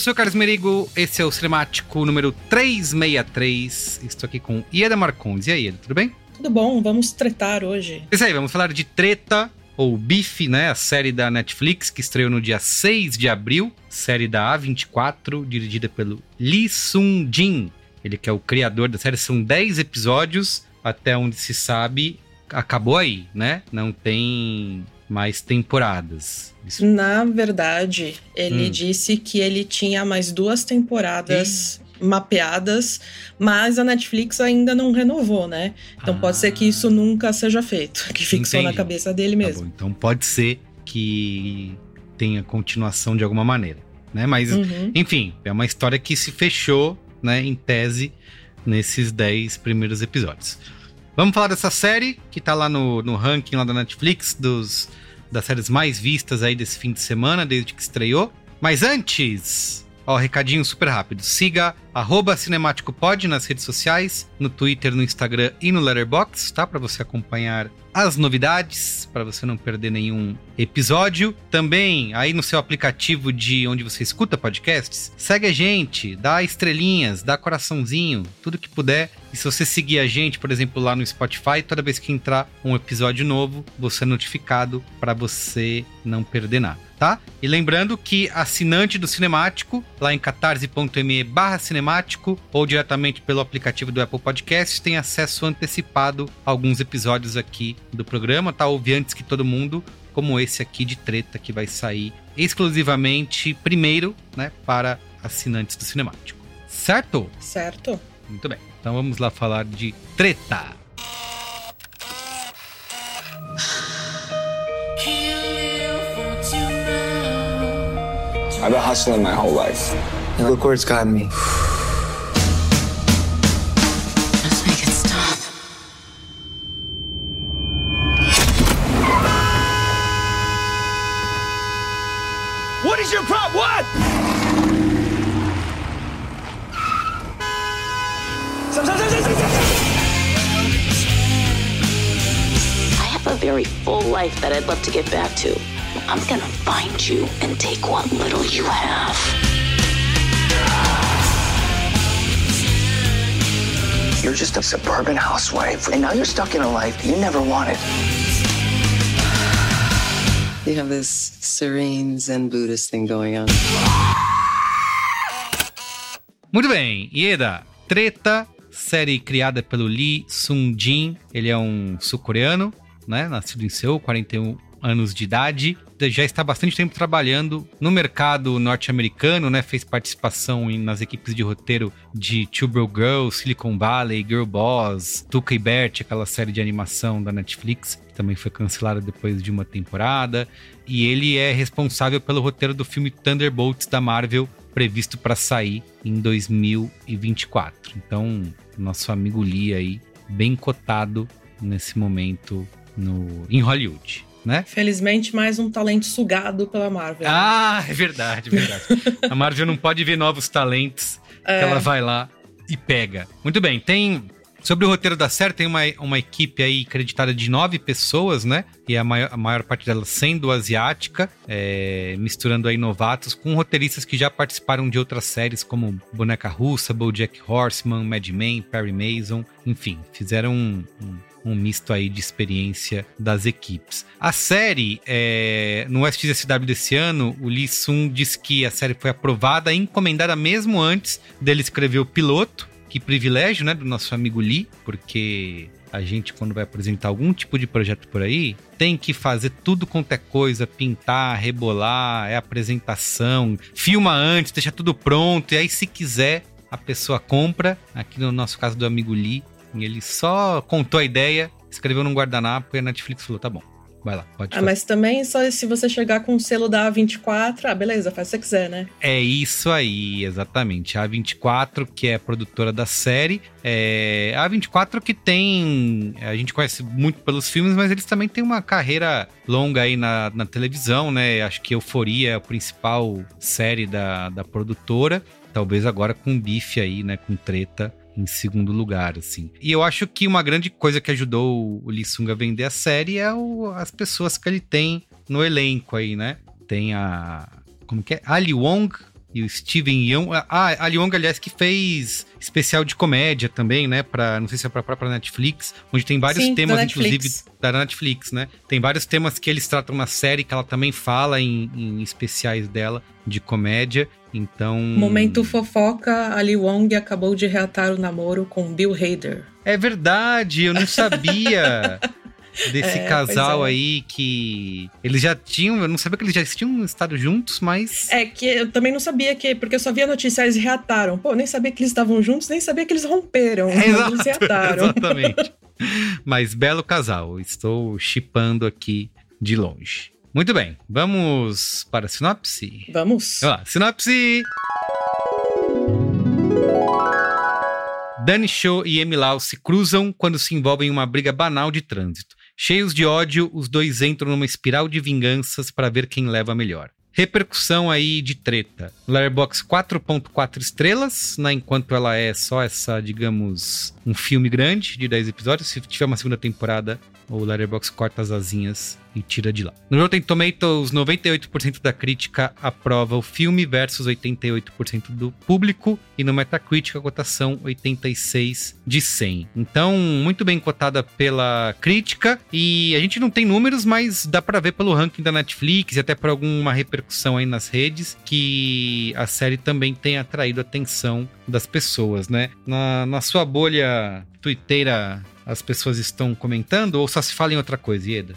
sou o Carlos Merigo, esse é o Cinemático número 363. Estou aqui com Ieda Marcondes. E aí, Ieda, tudo bem? Tudo bom, vamos tretar hoje. Isso aí, vamos falar de Treta, ou Bife, né? A série da Netflix que estreou no dia 6 de abril. Série da A24, dirigida pelo Lee Sung-jin. Ele que é o criador da série. São 10 episódios, até onde se sabe. Acabou aí, né? Não tem mais temporadas. Isso- Na verdade, ele Hum. disse que ele tinha mais duas temporadas mapeadas, mas a Netflix ainda não renovou, né? Então pode ser que isso nunca seja feito, que fixou na Entendi. cabeça dele Tá mesmo. bom, então pode ser que tenha continuação de alguma maneira, né? Mas, Uhum. enfim, é uma história que se fechou, né, em tese, nesses 10 primeiros episódios. Vamos falar dessa série, que tá lá no, no ranking lá da Netflix, dos, das séries mais vistas aí desse fim de semana, desde que estreou. Mas antes, ó, recadinho super rápido. Siga arroba cinemáticopod nas redes sociais, no Twitter, no Instagram e no Letterboxd, tá? Pra você acompanhar as novidades, para você não perder nenhum episódio. Também, aí no seu aplicativo de onde você escuta podcasts, segue a gente, dá estrelinhas, dá coraçãozinho, tudo que puder. E se você seguir a gente, por exemplo, lá no Spotify, toda vez que entrar um episódio novo, você é notificado para você não perder nada, tá? E lembrando que assinante do Cinemático, lá em catarse.me barra cinemático, ou diretamente pelo aplicativo do Apple Podcasts, tem acesso antecipado a alguns episódios aqui do programa, tá? Ouve antes que todo mundo, como esse aqui de treta que vai sair exclusivamente primeiro, né, para assinantes do Cinemático. Certo? Certo? Muito bem. Então vamos lá falar de treta. I've been hustling my whole life. And look where it's gotten me. Life that I'd love to get back to. I'm gonna find you and take what little you have. You're just a suburban housewife, and now you're stuck in a life you never wanted. You have this serene Zen Buddhist thing going on. Muito bem, Ieda, Treta, série criada pelo Lee Sung-jin. Ele é um sul-coreano, né? Nascido em Seul, 41 anos de idade. Já está bastante tempo trabalhando no mercado norte-americano, né? Fez participação em, nas equipes de roteiro de Two Bro Girls, Silicon Valley, Girl Boss, Tuca e Bert, aquela série de animação da Netflix, que também foi cancelada depois de uma temporada. E ele é responsável pelo roteiro do filme Thunderbolts da Marvel, previsto para sair em 2024. Então, nosso amigo Lee aí, bem cotado nesse momento no, em Hollywood. Né? Felizmente, mais um talento sugado pela Marvel. Ah, é verdade, é verdade. a Marvel não pode ver novos talentos é. que ela vai lá e pega. Muito bem, tem Sobre o roteiro da série, tem uma, uma equipe aí acreditada de nove pessoas, né? E a maior, a maior parte delas sendo asiática, é, misturando aí novatos com roteiristas que já participaram de outras séries como Boneca Russa, BoJack Horseman, Mad Men, Perry Mason, enfim, fizeram um, um, um misto aí de experiência das equipes. A série, é, no SXSW desse ano, o Lee Sun diz que a série foi aprovada e encomendada mesmo antes dele escrever o piloto, que privilégio, né, do nosso amigo Lee, porque a gente, quando vai apresentar algum tipo de projeto por aí, tem que fazer tudo quanto é coisa, pintar, rebolar, é apresentação, filma antes, deixa tudo pronto, e aí, se quiser, a pessoa compra. Aqui no nosso caso do amigo Lee, ele só contou a ideia, escreveu num guardanapo e a Netflix falou: tá bom. Vai lá, pode Ah, fazer. mas também só se você chegar com o selo da A24, ah, beleza, faz o que você quiser, né? É isso aí, exatamente. A A24, que é a produtora da série. É... A A24 que tem. A gente conhece muito pelos filmes, mas eles também têm uma carreira longa aí na, na televisão, né? Acho que Euforia é a principal série da, da produtora. Talvez agora com bife aí, né? Com treta em segundo lugar, assim. E eu acho que uma grande coisa que ajudou o Sung a vender a série é o, as pessoas que ele tem no elenco aí, né? Tem a. Como que é? Ali Wong e o Steven Yeun. Ah, Ali Wong, aliás, que fez especial de comédia também, né? Pra, não sei se é pra própria Netflix, onde tem vários Sim, temas, inclusive, da Netflix, né? Tem vários temas que eles tratam na série, que ela também fala em, em especiais dela de comédia. Então. Momento fofoca, Ali Wong acabou de reatar o namoro com Bill Hader. É verdade, eu não sabia. Desse É, casal é. aí que. Eles já tinham. Eu não sabia que eles já tinham estado juntos, mas. É que eu também não sabia que, porque eu só via notícia, eles reataram. Pô, nem sabia que eles estavam juntos, nem sabia que eles romperam. mas eles reataram. exatamente. Mas belo casal, estou chipando aqui de longe. Muito bem, vamos para a sinopse? Vamos. Vamos lá, sinopse! Danny Show e Amy Lau se cruzam quando se envolvem em uma briga banal de trânsito. Cheios de ódio, os dois entram numa espiral de vinganças para ver quem leva melhor. Repercussão aí de treta. Letterboxd 4.4 estrelas, né, enquanto ela é só essa, digamos, um filme grande de 10 episódios. Se tiver uma segunda temporada, o Letterboxd corta as asinhas e tira de lá. No Rotten Tomatoes, 98% da crítica aprova o filme versus 88% do público e no Metacritic a cotação 86 de 100. Então, muito bem cotada pela crítica e a gente não tem números, mas dá para ver pelo ranking da Netflix e até por alguma repercussão aí nas redes que a série também tem atraído a atenção das pessoas, né? Na, na sua bolha twitteira as pessoas estão comentando ou só se fala em outra coisa, Ieda?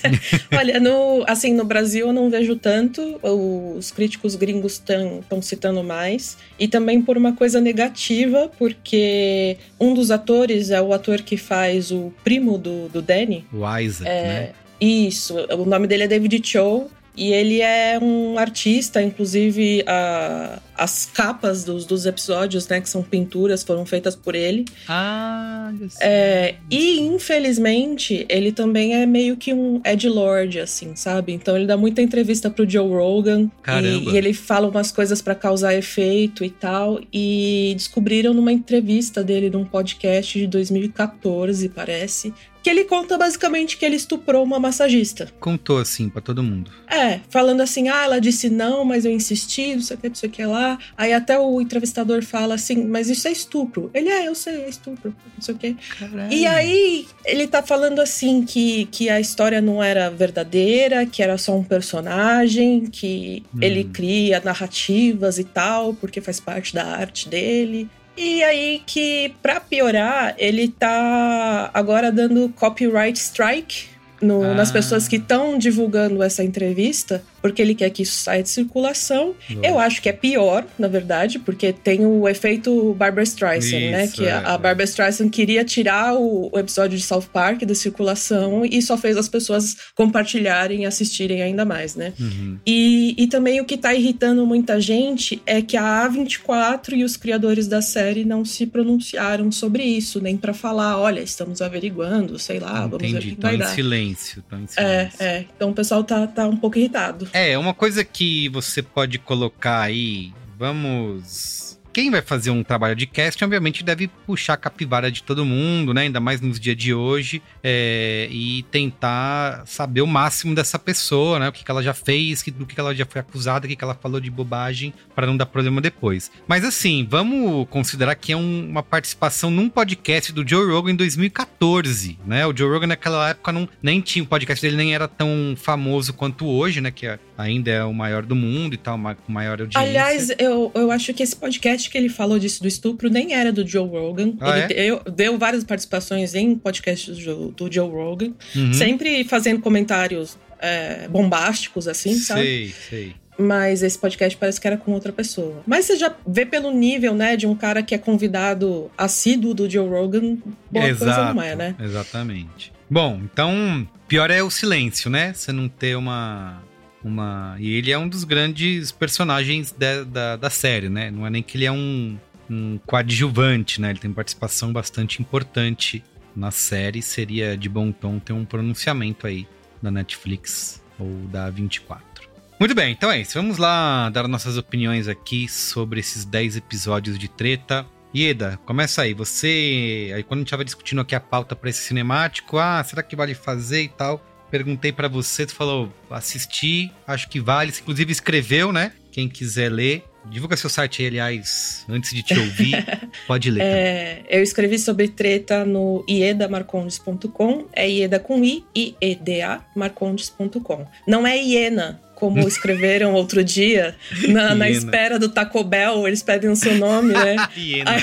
Olha, no, assim, no Brasil eu não vejo tanto, os críticos gringos estão citando mais, e também por uma coisa negativa, porque um dos atores é o ator que faz o primo do, do Danny. O Isaac, É, né? Isso, o nome dele é David Cho. E ele é um artista, inclusive a- as capas dos, dos episódios, né, que são pinturas, foram feitas por ele. Ah, só. É, e infelizmente, ele também é meio que um Ed Lord, assim, sabe? Então ele dá muita entrevista pro Joe Rogan. Caramba. E, e ele fala umas coisas pra causar efeito e tal. E descobriram numa entrevista dele num podcast de 2014, parece, que ele conta basicamente que ele estuprou uma massagista. Contou assim pra todo mundo. É, falando assim, ah, ela disse não, mas eu insisti, não sei o que, não sei o que lá. Aí até o entrevistador fala assim, mas isso é estupro. Ele, é, eu sei, é estupro, não sei o que. E aí ele tá falando assim que, que a história não era verdadeira, que era só um personagem, que Hum. ele cria narrativas e tal, porque faz parte da arte dele. E aí que, pra piorar, ele tá agora dando copyright strike no- Ah. nas pessoas que estão divulgando essa entrevista, porque ele quer que isso saia de circulação. Eu acho que é pior, na verdade, porque tem o efeito Barbara Streisand, né? Isso, Que é, a, a é. Barbara Streisand queria tirar o, o episódio de South Park da circulação e só fez as pessoas compartilharem e assistirem ainda mais, né? Uhum. E, e também o que tá irritando muita gente é que a A24 e os criadores da série não se pronunciaram sobre isso, nem pra falar, olha, estamos averiguando, sei lá, vamos ver o que vai em dar. silêncio. Tão em É, silêncio. é. Então o pessoal tá, tá um pouco irritado. É, uma coisa que você pode colocar aí, vamos. Quem vai fazer um trabalho de casting, obviamente, deve puxar a capivara de todo mundo, né? Ainda mais nos dias de hoje, é, e tentar saber o máximo dessa pessoa, né? O que, que ela já fez, do que que ela já foi acusada, o que, que ela falou de bobagem, para não dar problema depois. Mas assim, vamos considerar que é um- uma participação num podcast do Joe Rogan em 2014, né? O Joe Rogan naquela época não, nem tinha o podcast dele, nem era tão famoso quanto hoje, né? Que é- ainda é o maior do mundo e tal, ma- com maior audiência. Aliás, eu, eu acho que esse podcast que ele falou disso do estupro nem era do Joe Rogan. Ah, ele é? deu, deu várias participações em podcasts do, Joe- do Joe Rogan, Uhum. sempre fazendo comentários é, bombásticos, assim, sabe? Sei, sei. Mas esse podcast parece que era com outra pessoa. Mas você já vê pelo nível, né, de um cara que é convidado assíduo do Joe Rogan, boa coisa não é, né? Exatamente. Bom, então, pior é o silêncio, né? Você não ter uma. Uma... E ele é um dos grandes personagens da, da, da série, né? Não é nem que ele é um, um coadjuvante, né? Ele tem participação bastante importante na série. Seria de bom tom ter um pronunciamento aí da Netflix ou da 24. Muito bem, então é isso. Vamos lá dar nossas opiniões aqui sobre esses 10 episódios de treta. Ieda, começa aí. Você. Aí quando a gente tava discutindo aqui a pauta pra esse cinemático, ah, será que vale fazer e tal? Perguntei pra você, tu falou, assisti, acho que vale. Você, inclusive escreveu, né? Quem quiser ler. Divulga seu site aí, aliás, antes de te ouvir, pode ler. É, eu escrevi sobre treta no iedamarcondes.com, é ieda com i, i-e-d-a, marcondes.com. Não é hiena, como escreveram outro dia, na, na Hiena. espera do Taco Bell, eles pedem o seu nome, né? Hiena.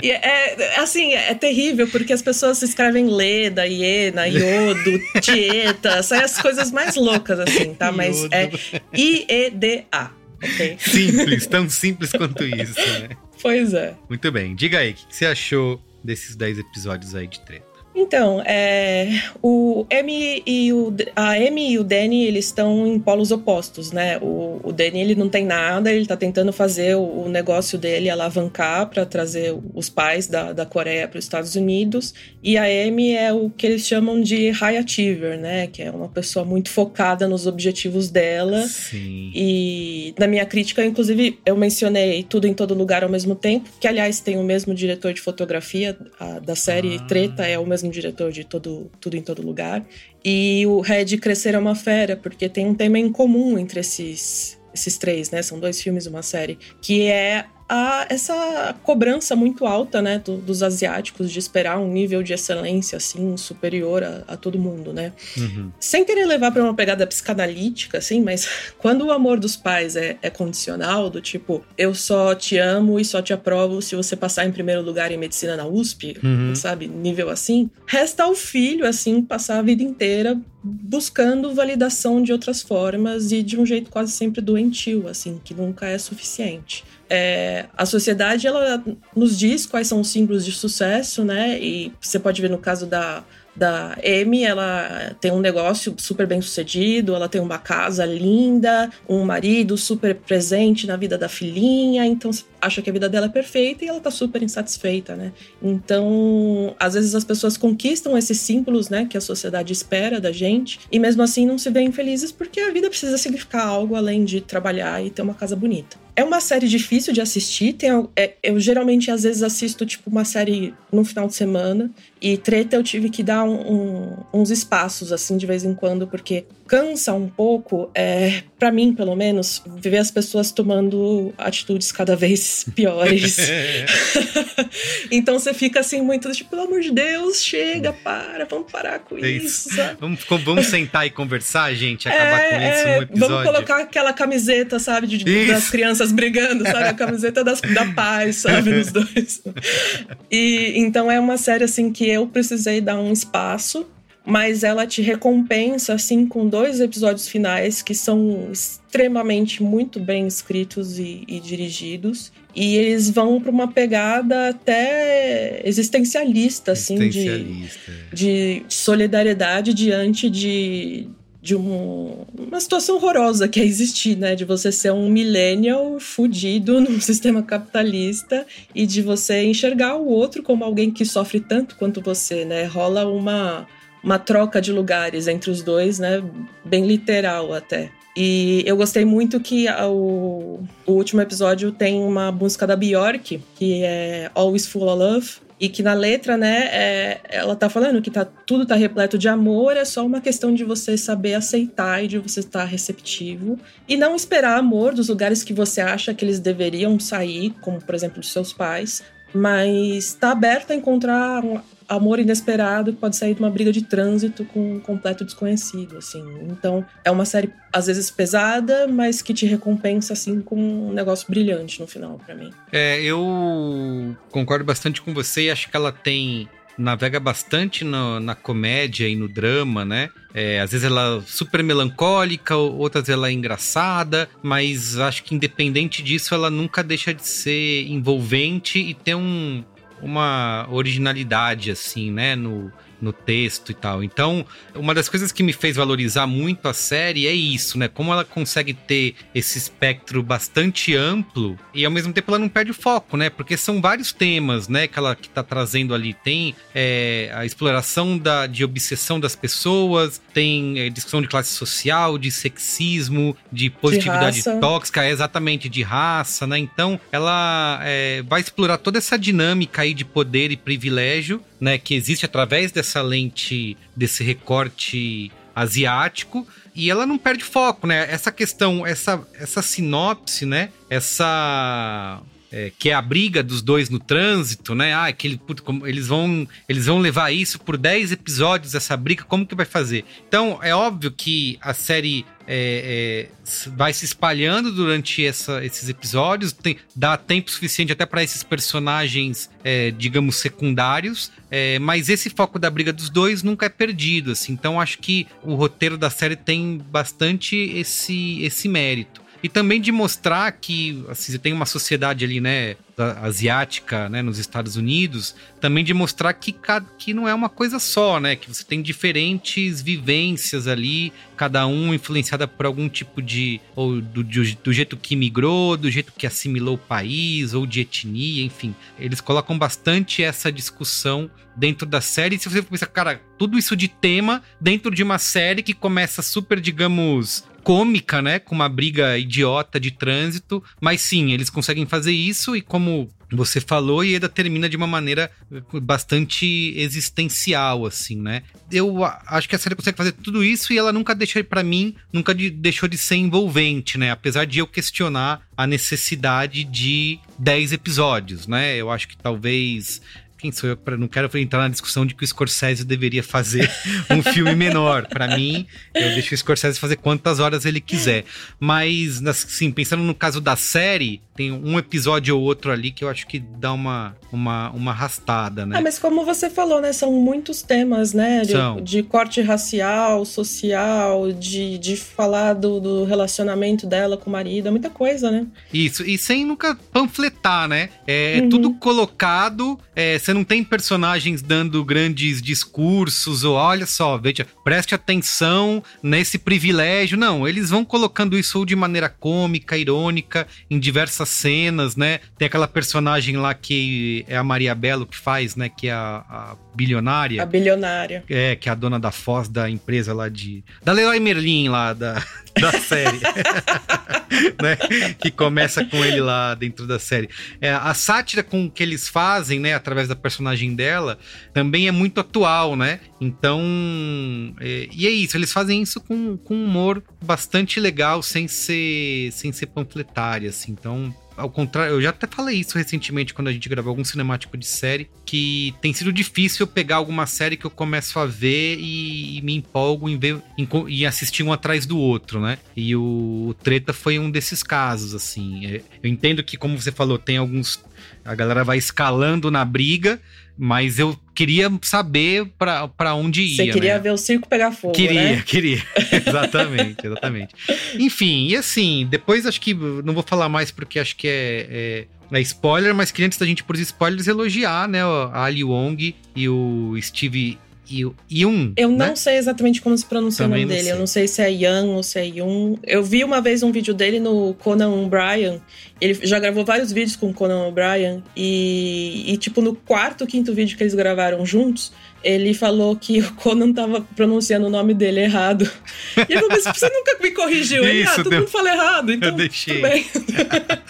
E é, assim, é terrível, porque as pessoas escrevem Leda, Iena, Iodo, Tieta, saem as coisas mais loucas, assim, tá? Mas Iodo. é I-E-D-A, ok? Simples, tão simples quanto isso, né? Pois é. Muito bem, diga aí, o que você achou desses 10 episódios aí de treta? Então, é, o M e o, a Amy e o Danny, eles estão em polos opostos, né? O, o Danny, ele não tem nada, ele tá tentando fazer o, o negócio dele alavancar para trazer os pais da, da Coreia para os Estados Unidos. E a Amy é o que eles chamam de high achiever, né? Que é uma pessoa muito focada nos objetivos dela. Sim. E na minha crítica, inclusive, eu mencionei Tudo em Todo Lugar ao mesmo tempo, que aliás tem o mesmo diretor de fotografia a- da série Ah. Treta, é o mesmo diretor de todo, Tudo em Todo Lugar. E o Red Crescer é uma Fera, porque tem um tema em comum entre esses, esses três, né? São dois filmes e uma série, que é a, essa cobrança muito alta, né, do- dos asiáticos de esperar um nível de excelência assim superior a, a todo mundo, né? Uhum. Sem querer levar pra uma pegada psicanalítica, assim, mas quando o amor dos pais é, é condicional, do tipo, eu só te amo e só te aprovo se você passar em primeiro lugar em medicina na USP, Uhum. sabe? Nível assim, resta ao filho, assim, passar a vida inteira buscando validação de outras formas e de um jeito quase sempre doentio, assim, que nunca é suficiente. É, a sociedade, ela nos diz quais são os símbolos de sucesso, né? E você pode ver no caso da, da Amy, ela tem um negócio super bem sucedido, ela tem uma casa linda, um marido super presente na vida da filhinha, então acha que a vida dela é perfeita e ela tá super insatisfeita, né? Então, às vezes as pessoas conquistam esses símbolos, né, que a sociedade espera da gente, e mesmo assim não se veem felizes porque a vida precisa significar algo além de trabalhar e ter uma casa bonita. É uma série difícil de assistir. Tem, é, eu geralmente, às vezes, assisto tipo uma série no final de semana. E treta eu tive que dar um, um, uns espaços, assim, de vez em quando, porque cansa um pouco, é, para mim, pelo menos, ver as pessoas tomando atitudes cada vez piores. então você fica assim, muito tipo, pelo amor de Deus, chega, para, vamos parar com é isso. isso vamos, vamos sentar e conversar, gente, acabar é, com isso no episódio. Vamos colocar aquela camiseta, sabe, de, das crianças brigando, sabe? A camiseta das, da paz, sabe, nos dois. E então é uma série assim que eu precisei dar um espaço mas ela te recompensa assim com dois episódios finais que são extremamente muito bem escritos e, e dirigidos e eles vão para uma pegada até existencialista, assim existencialista. De, de solidariedade diante de de um, uma situação horrorosa que é existir, né? De você ser um millennial fudido num sistema capitalista e de você enxergar o outro como alguém que sofre tanto quanto você, né? Rola uma uma troca de lugares entre os dois, né? Bem literal até. E eu gostei muito que o, o último episódio tem uma música da Bjork, que é Always Full of Love, e que na letra, né, é, ela tá falando que tá, tudo tá repleto de amor, é só uma questão de você saber aceitar e de você estar receptivo. E não esperar amor dos lugares que você acha que eles deveriam sair, como por exemplo dos seus pais, mas tá aberto a encontrar amor inesperado que pode sair de uma briga de trânsito com um completo desconhecido, assim. Então, é uma série às vezes pesada, mas que te recompensa assim com um negócio brilhante no final para mim. É, eu concordo bastante com você e acho que ela tem navega bastante no, na comédia e no drama, né? É, às vezes ela é super melancólica, outras ela é engraçada, mas acho que independente disso, ela nunca deixa de ser envolvente e ter um, uma originalidade, assim, né, no, no texto e tal. Então, uma das coisas que me fez valorizar muito a série é isso, né? Como ela consegue ter esse espectro bastante amplo e ao mesmo tempo ela não perde o foco, né? Porque são vários temas, né, que ela que tá trazendo ali. Tem é, a exploração da, de obsessão das pessoas, tem é, discussão de classe social, de sexismo, de positividade de tóxica, é, exatamente, de raça, né? Então, ela é, vai explorar toda essa dinâmica aí de poder e privilégio né, que existe através dessa lente, desse recorte asiático, e ela não perde foco, né? Essa questão, essa, essa sinopse, né? Essa é, que é a briga dos dois no trânsito, né? Ah, que ele, como, eles, vão, eles vão levar isso por 10 episódios, essa briga, como que vai fazer? Então, é óbvio que a série é, é, vai se espalhando durante essa, esses episódios, tem, dá tempo suficiente até para esses personagens, é, digamos, secundários, é, mas esse foco da briga dos dois nunca é perdido, assim, então acho que o roteiro da série tem bastante esse, esse mérito e também de mostrar que assim, você tem uma sociedade ali, né, asiática, né, nos Estados Unidos, também de mostrar que, que não é uma coisa só, né, que você tem diferentes vivências ali, cada um influenciada por algum tipo de ou do, do, do jeito que migrou, do jeito que assimilou o país ou de etnia, enfim, eles colocam bastante essa discussão dentro da série. Se você pensar, cara, tudo isso de tema dentro de uma série que começa super, digamos, cômica, né? Com uma briga idiota de trânsito. Mas sim, eles conseguem fazer isso e como você falou, e ainda termina de uma maneira bastante existencial, assim, né? Eu acho que a série consegue fazer tudo isso e ela nunca deixa, para mim, nunca de, deixou de ser envolvente, né? Apesar de eu questionar a necessidade de 10 episódios, né? Eu acho que talvez quem sou eu para não quero entrar na discussão de que o Scorsese deveria fazer um filme menor. Para mim, eu deixo o Scorsese fazer quantas horas ele quiser. Mas, assim, pensando no caso da série, tem um episódio ou outro ali que eu acho que dá uma, uma, uma arrastada, né? Ah, mas como você falou, né? São muitos temas, né? De, de corte racial, social, de, de falar do, do relacionamento dela com o marido, é muita coisa, né? Isso, e sem nunca panfletar, né? É, uhum. tudo colocado, é, você não tem personagens dando grandes discursos, ou olha só, veja, preste atenção nesse privilégio. Não, eles vão colocando isso de maneira cômica, irônica, em diversas cenas, né? Tem aquela personagem lá que é a Maria Belo que faz, né? Que é a, a bilionária. A bilionária. É, que é a dona da Foz da empresa lá de. Da Leroy Merlin lá da, da série. né? Que começa com ele lá dentro da série. É, a sátira com que eles fazem, né, através da personagem dela, também é muito atual, né? Então. É, e é isso, eles fazem isso com, com humor bastante legal, sem ser, sem ser panfletário, assim. Então, ao contrário, eu já até falei isso recentemente quando a gente gravou algum cinemático de série, que tem sido difícil eu pegar alguma série que eu começo a ver e, e me empolgo em ver em, e assistir um atrás do outro, né? E o, o Treta foi um desses casos, assim. É, eu entendo que, como você falou, tem alguns. A galera vai escalando na briga, mas eu queria saber para onde ia. Você queria né? ver o circo pegar fogo, Queria, né? queria. exatamente, exatamente. Enfim, e assim, depois acho que. Não vou falar mais porque acho que é, é, é spoiler, mas queria antes da gente por spoilers elogiar, né? A Ali Wong e o Steve Yun. Eu né? não sei exatamente como se pronuncia Também o nome dele. sei. Eu não sei se é Yan ou se é Yun. Eu vi uma vez um vídeo dele no Conan O'Brien. Ele já gravou vários vídeos com o Conan O'Brien. E, e, tipo, no quarto, quinto vídeo que eles gravaram juntos, ele falou que o Conan tava pronunciando o nome dele errado. E ele falou, mas você nunca me corrigiu. Ele, ah, Isso, todo deu- mundo fala errado. Então, Eu deixei. tudo bem.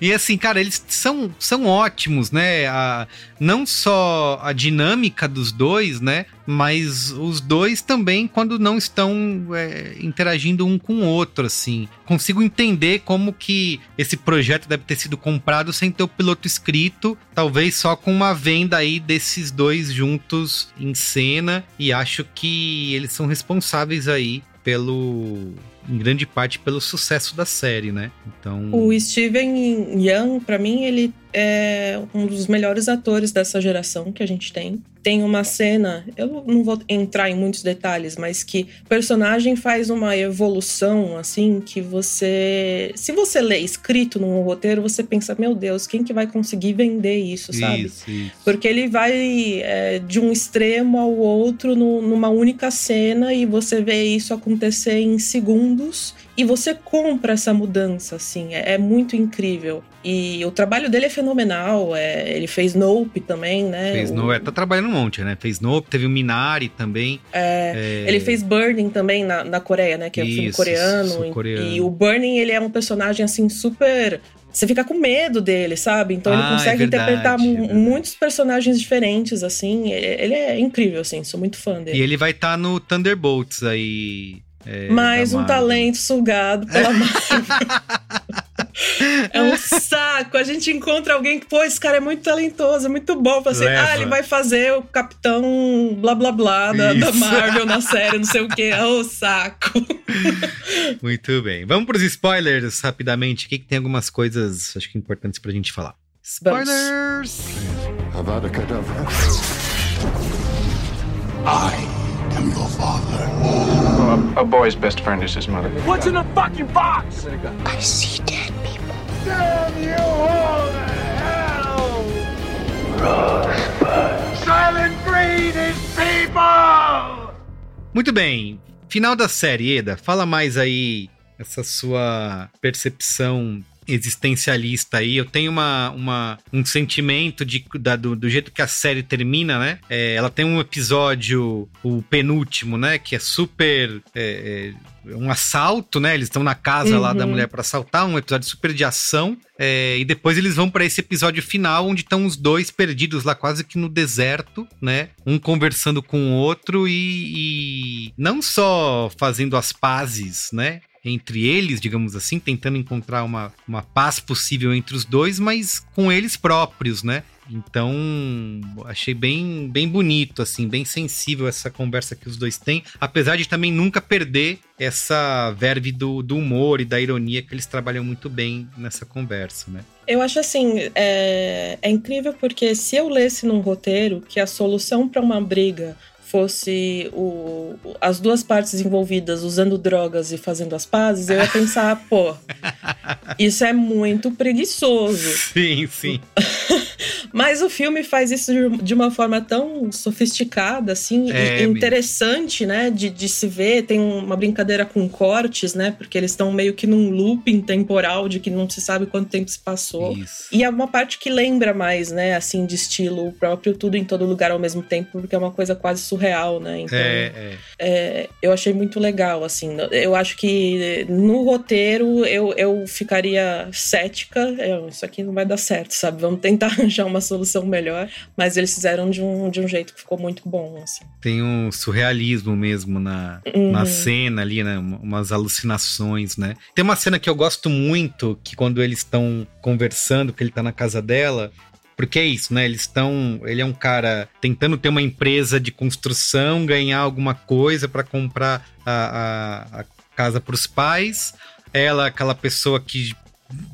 E assim, cara, eles são, são ótimos, né? A, não só a dinâmica dos dois, né? Mas os dois também, quando não estão é, interagindo um com o outro, assim. Consigo entender como que esse projeto deve ter sido comprado sem ter o piloto escrito, talvez só com uma venda aí desses dois juntos em cena. E acho que eles são responsáveis aí pelo. Em grande parte pelo sucesso da série, né? Então. O Steven Yeun, pra mim, ele é um dos melhores atores dessa geração que a gente tem. Tem uma cena, eu não vou entrar em muitos detalhes, mas que o personagem faz uma evolução, assim, que você. Se você lê escrito num roteiro, você pensa, meu Deus, quem que vai conseguir vender isso, sabe? Isso, isso. Porque ele vai é, de um extremo ao outro no- numa única cena e você vê isso acontecer em segundos e você compra essa mudança, assim, é, é muito incrível. E o trabalho dele é fenomenal, é, ele fez Nope também, né? Fez O- no, é, tá trabalhando um monte, né? Fez Nope, teve o Minari também. é, É, Ele fez Burning também na, na Coreia, né? Que é um filme Isso, coreano. sul-coreano. E o Burning, ele é um personagem, assim, super... Você fica com medo dele, sabe? Então ele Ah, é consegue verdade, interpretar é muitos personagens diferentes, assim. É- Ele é incrível, assim. Sou muito fã dele. E ele vai estar no Thunderbolts aí. é, Mais um talento sugado pela Marvel. é um saco. A gente encontra alguém que, pô, esse cara é muito talentoso, é muito bom. Fala assim, Leva. ah, ele vai fazer o capitão blá blá blá da, da. Marvel na série, não sei o quê. Ô, saco. Muito bem. Vamos pros spoilers rapidamente. Aqui que tem algumas coisas, acho que importantes pra gente falar. Spoilers! Avada Kedavra. I am your father. A, a boy's best friend is his mother. What's in the fucking box? I see dead. Damn you all to hell! Rosebud. Silent breed is people! Muito bem. Final da série, Eda. Fala mais aí essa sua percepção existencialista aí. Eu tenho uma, uma, um sentimento de, da- do, do jeito que a série termina, né? É, ela tem um episódio, o penúltimo, né? Que é super. é, é, um assalto, né? Eles estão na casa lá da Uhum. mulher pra assaltar, um episódio super de ação. é, e depois eles vão pra esse episódio final, onde estão os dois perdidos lá, quase que no deserto, né? Um conversando com o outro e, e não só fazendo as pazes, né? Entre eles, digamos assim, tentando encontrar uma, uma paz possível entre os dois, mas com eles próprios, né? Então, achei bem, bem bonito, assim, bem sensível essa conversa que os dois têm, apesar de também nunca perder essa verve do, do humor e da ironia que eles trabalham muito bem nessa conversa, né? Eu acho assim, é, é incrível porque se eu lesse num roteiro que a solução para uma briga fosse o, as duas partes envolvidas usando drogas e fazendo as pazes, eu ia pensar, pô, isso é muito preguiçoso. Sim, sim. Mas o filme faz isso de uma forma tão sofisticada, assim, É, e interessante, né? De, de se ver. Tem uma brincadeira com cortes, né? Porque eles estão meio que num looping temporal de que não se sabe quanto tempo se passou. Isso. E é uma parte que lembra mais, né? Assim, de estilo próprio tudo em todo lugar ao mesmo tempo, porque é uma coisa quase surreal, né? Então, É, é. é, eu achei muito legal, assim. Eu acho que no roteiro eu, eu ficaria cética. Eu, isso aqui não vai dar certo, sabe? Vamos tentar arranjar uma solução melhor. Mas eles fizeram de um, de um jeito que ficou muito bom, assim. Tem um surrealismo mesmo na, Uhum. na cena ali, né? Um- Umas alucinações, né? Tem uma cena que eu gosto muito, que quando eles estão conversando, que ele tá na casa dela. Porque é isso, né? Eles estão. Ele é um cara tentando ter uma empresa de construção, ganhar alguma coisa para comprar a, a, a casa para os pais. Ela, é aquela pessoa que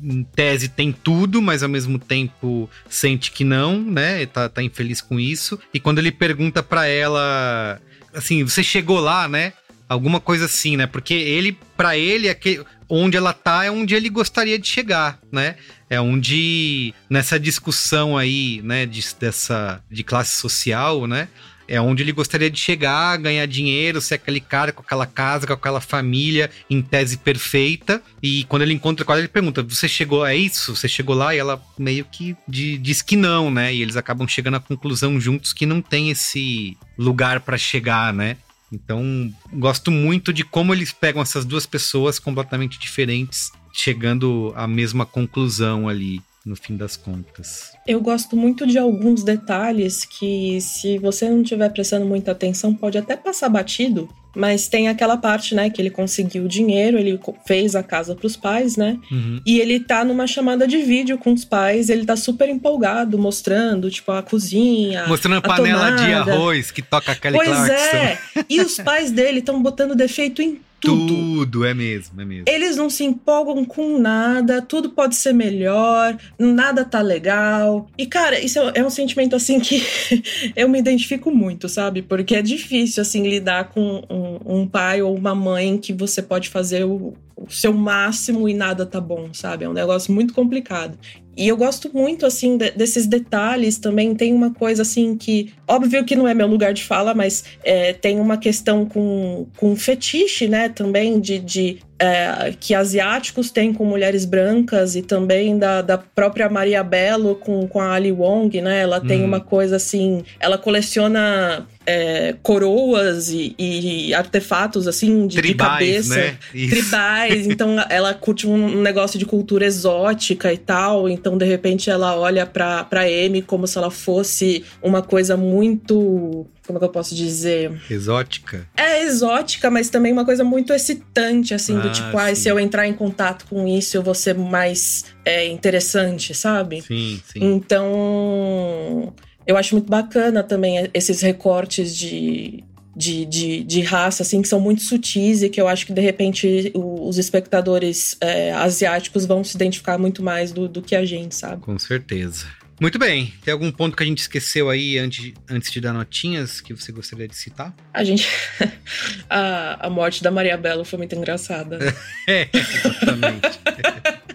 em tese tem tudo, mas ao mesmo tempo sente que não, né? Tá, tá infeliz com isso. E quando ele pergunta pra ela, assim, você chegou lá, né? Alguma coisa assim, né? Porque ele, pra ele, é que onde ela tá é onde ele gostaria de chegar, né? É onde nessa discussão aí, né, de, dessa de classe social, né? É onde ele gostaria de chegar, ganhar dinheiro, ser aquele cara com aquela casa, com aquela família, em tese perfeita. E quando ele encontra com ela, ele pergunta: Você chegou a isso? Você chegou lá? E ela meio que di- diz que não, né? E eles acabam chegando à conclusão juntos que não tem esse lugar pra chegar, né? Então, gosto muito de como eles pegam essas duas pessoas completamente diferentes, chegando à mesma conclusão ali, no fim das contas. Eu gosto muito de alguns detalhes que, se você não estiver prestando muita atenção, pode até passar batido. Mas tem aquela parte, né, que ele conseguiu o dinheiro, ele fez a casa pros pais, né? Uhum. E ele tá numa chamada de vídeo com os pais, ele tá super empolgado, mostrando, tipo, a cozinha. Mostrando a panela de tomada. arroz que toca Kelly Pois Clarkson. é! E os pais dele estão botando defeito em tudo. Tudo, é mesmo, é mesmo. Eles não se empolgam com nada, tudo pode ser melhor, nada tá legal. E, cara, isso é é um sentimento assim que eu me identifico muito, sabe? Porque é difícil, assim, lidar com um, um pai ou uma mãe que você pode fazer o, o seu máximo e nada tá bom, sabe? É um negócio muito complicado. E eu gosto muito, assim, de- desses detalhes também. Tem uma coisa, assim, que... Óbvio que não é meu lugar de fala, mas é, tem uma questão com, com fetiche, né? Também de... de é, que asiáticos têm com mulheres brancas e também da, da própria Maria Bello com, com a Ali Wong, né? Ela tem Hum. uma coisa assim... Ela coleciona... é, coroas e, e artefatos assim de, de Tribais, cabeça né? Isso. tribais então ela curte um negócio de cultura exótica e tal então de repente ela olha pra, pra Amy como se ela fosse uma coisa muito como é que eu posso dizer Exótica. é exótica, mas também uma coisa muito excitante, assim, do Ah, tipo, ai, sim. se eu entrar em contato com isso, eu vou ser mais é, interessante, sabe? Sim, sim. Então, eu acho muito bacana também esses recortes de, de, de, de raça, assim, que são muito sutis e que eu acho que, de repente, o- os espectadores é, asiáticos vão se identificar muito mais do, do que a gente, sabe? Com certeza. Muito bem. Tem algum ponto que a gente esqueceu aí antes, antes de dar notinhas que você gostaria de citar? A gente. a, a morte da Maria Bela foi muito engraçada. É, exatamente.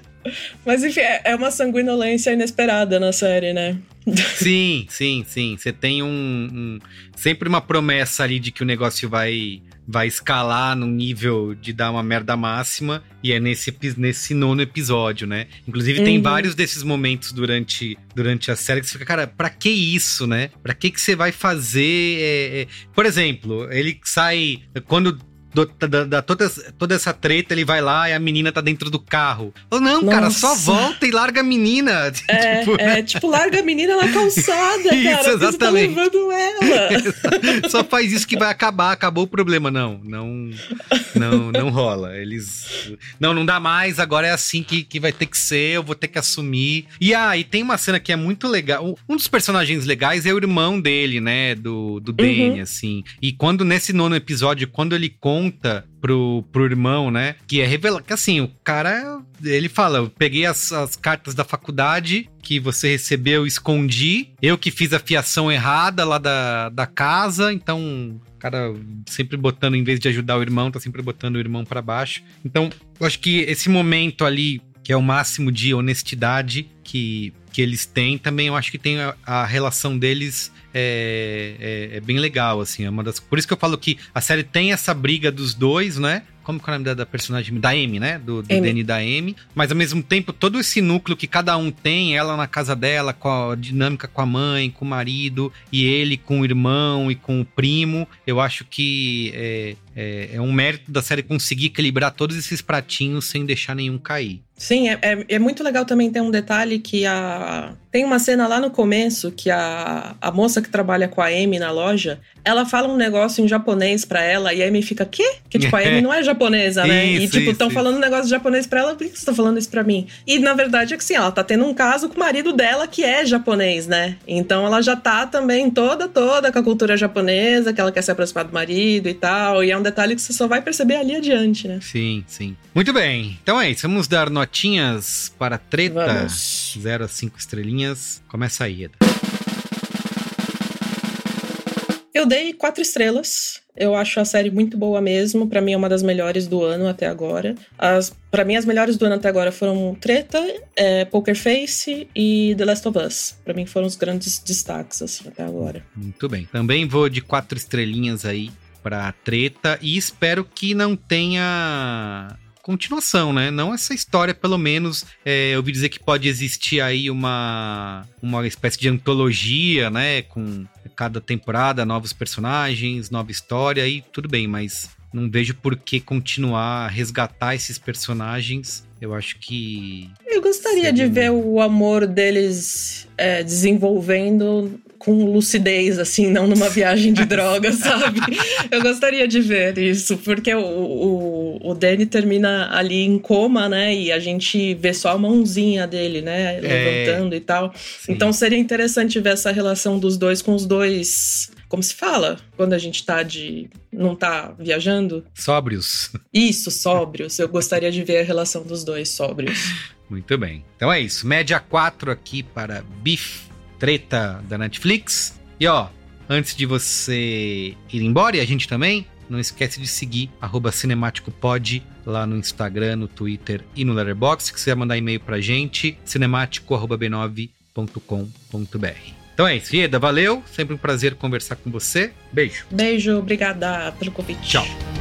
Mas enfim, é é uma sanguinolência inesperada na série, né? sim, sim, sim. Você tem um, um- sempre uma promessa ali de que o negócio vai vai escalar no nível de dar uma merda máxima e é nesse nesse nono episódio, né? Inclusive tem Uhum. vários desses momentos durante durante a série que você fica, cara, pra que isso, né? Pra que que você vai fazer? é, é? Por exemplo, ele sai quando do- da, da- toda, toda essa treta, ele vai lá e a menina tá dentro do carro. Oh, não, cara, só Nossa. volta e larga a menina. É, Tipo, é tipo, larga a menina na calçada, Isso, cara. porque Você tá exatamente. levando ela. Só faz isso que vai acabar, acabou o problema. Não, não, não, não rola. Eles. Não, não dá mais, agora é assim que, que vai ter que ser, eu vou ter que assumir. E ah, e tem uma cena que é muito legal. Um- dos personagens legais é o irmão dele, né? Do, do Danny, assim. E quando nesse nono episódio, quando ele conta pro, pro irmão, né? Que é revelar. Que assim, o cara. Ele fala: Eu peguei as, as cartas da faculdade que você recebeu, escondi. Eu que fiz a fiação errada lá da, da casa, então. Cara, sempre botando, em vez de ajudar o irmão, tá sempre botando o irmão pra baixo. Então, eu acho que esse momento ali, que é o máximo de honestidade, que que eles têm, também eu acho que tem a, a relação deles é, é, é, bem legal, assim. É uma das, por isso que eu falo que a série tem essa briga dos dois, né? Como que é o nome da, da personagem? Da Amy, né? Do, do Danny da Amy. Mas ao mesmo tempo, todo esse núcleo que cada um tem, ela na casa dela, com a dinâmica com a mãe, com o marido, e ele com o irmão e com o primo, eu acho que é, é, é um mérito da série conseguir equilibrar todos esses pratinhos sem deixar nenhum cair. Sim, é, é, é, muito legal também ter um detalhe que a. Tem uma cena lá no começo que a, a moça que trabalha com a Amy na loja, ela fala um negócio em japonês pra ela e a Amy fica, quê? Que tipo, a Amy não é japonesa, né? Isso, e tipo, estão falando um negócio japonês pra ela, por que você tá falando isso pra mim? E na verdade é que sim, ela tá tendo um caso com o marido dela que é japonês, né? Então ela já tá também toda, toda com a cultura japonesa, que ela quer se aproximar do marido e tal. E é um detalhe que você só vai perceber ali adiante, né? Sim, sim. Muito bem. Então é isso, vamos dar notinhas para treta. Vamos. 0 a 5 estrelinhas. Começa aí, Eda. Eu dei quatro estrelas. Eu acho a série muito boa mesmo. Para mim é uma das melhores do ano até agora. As, para mim as melhores do ano até agora foram Treta, é, Poker Face e The Last of Us. Para mim foram os grandes destaques assim até agora. Muito bem. Também vou de quatro estrelinhas aí para Treta e espero que não tenha continuação, né? Não essa história, pelo menos. É, eu ouvi dizer que pode existir aí uma, uma espécie de antologia, né? Com cada temporada novos personagens, nova história e tudo bem, mas não vejo por que continuar a resgatar esses personagens. Eu acho que. Eu gostaria de ver o amor deles é, desenvolvendo com lucidez, assim, não numa viagem de drogas, sabe? Eu gostaria de ver isso, porque o, o, o Danny termina ali em coma, né? E a gente vê só a mãozinha dele, né? Levantando é... e tal. Sim. Então seria interessante ver essa relação dos dois com os dois. Como se fala quando a gente tá de. não tá viajando? Sóbrios. Isso, sóbrios. Eu gostaria de ver a relação dos dois sóbrios. Muito bem. Então é isso. Média 4 aqui para Biff treta da Netflix. E ó, antes de você ir embora, e a gente também, não esquece de seguir cinemáticopod lá no Instagram, no Twitter e no Letterboxd. Se quiser mandar e-mail pra gente, cinemático.b9.com.br. Então é isso, Ieda, valeu. Sempre um prazer conversar com você. Beijo. Beijo, obrigada pelo convite. Tchau.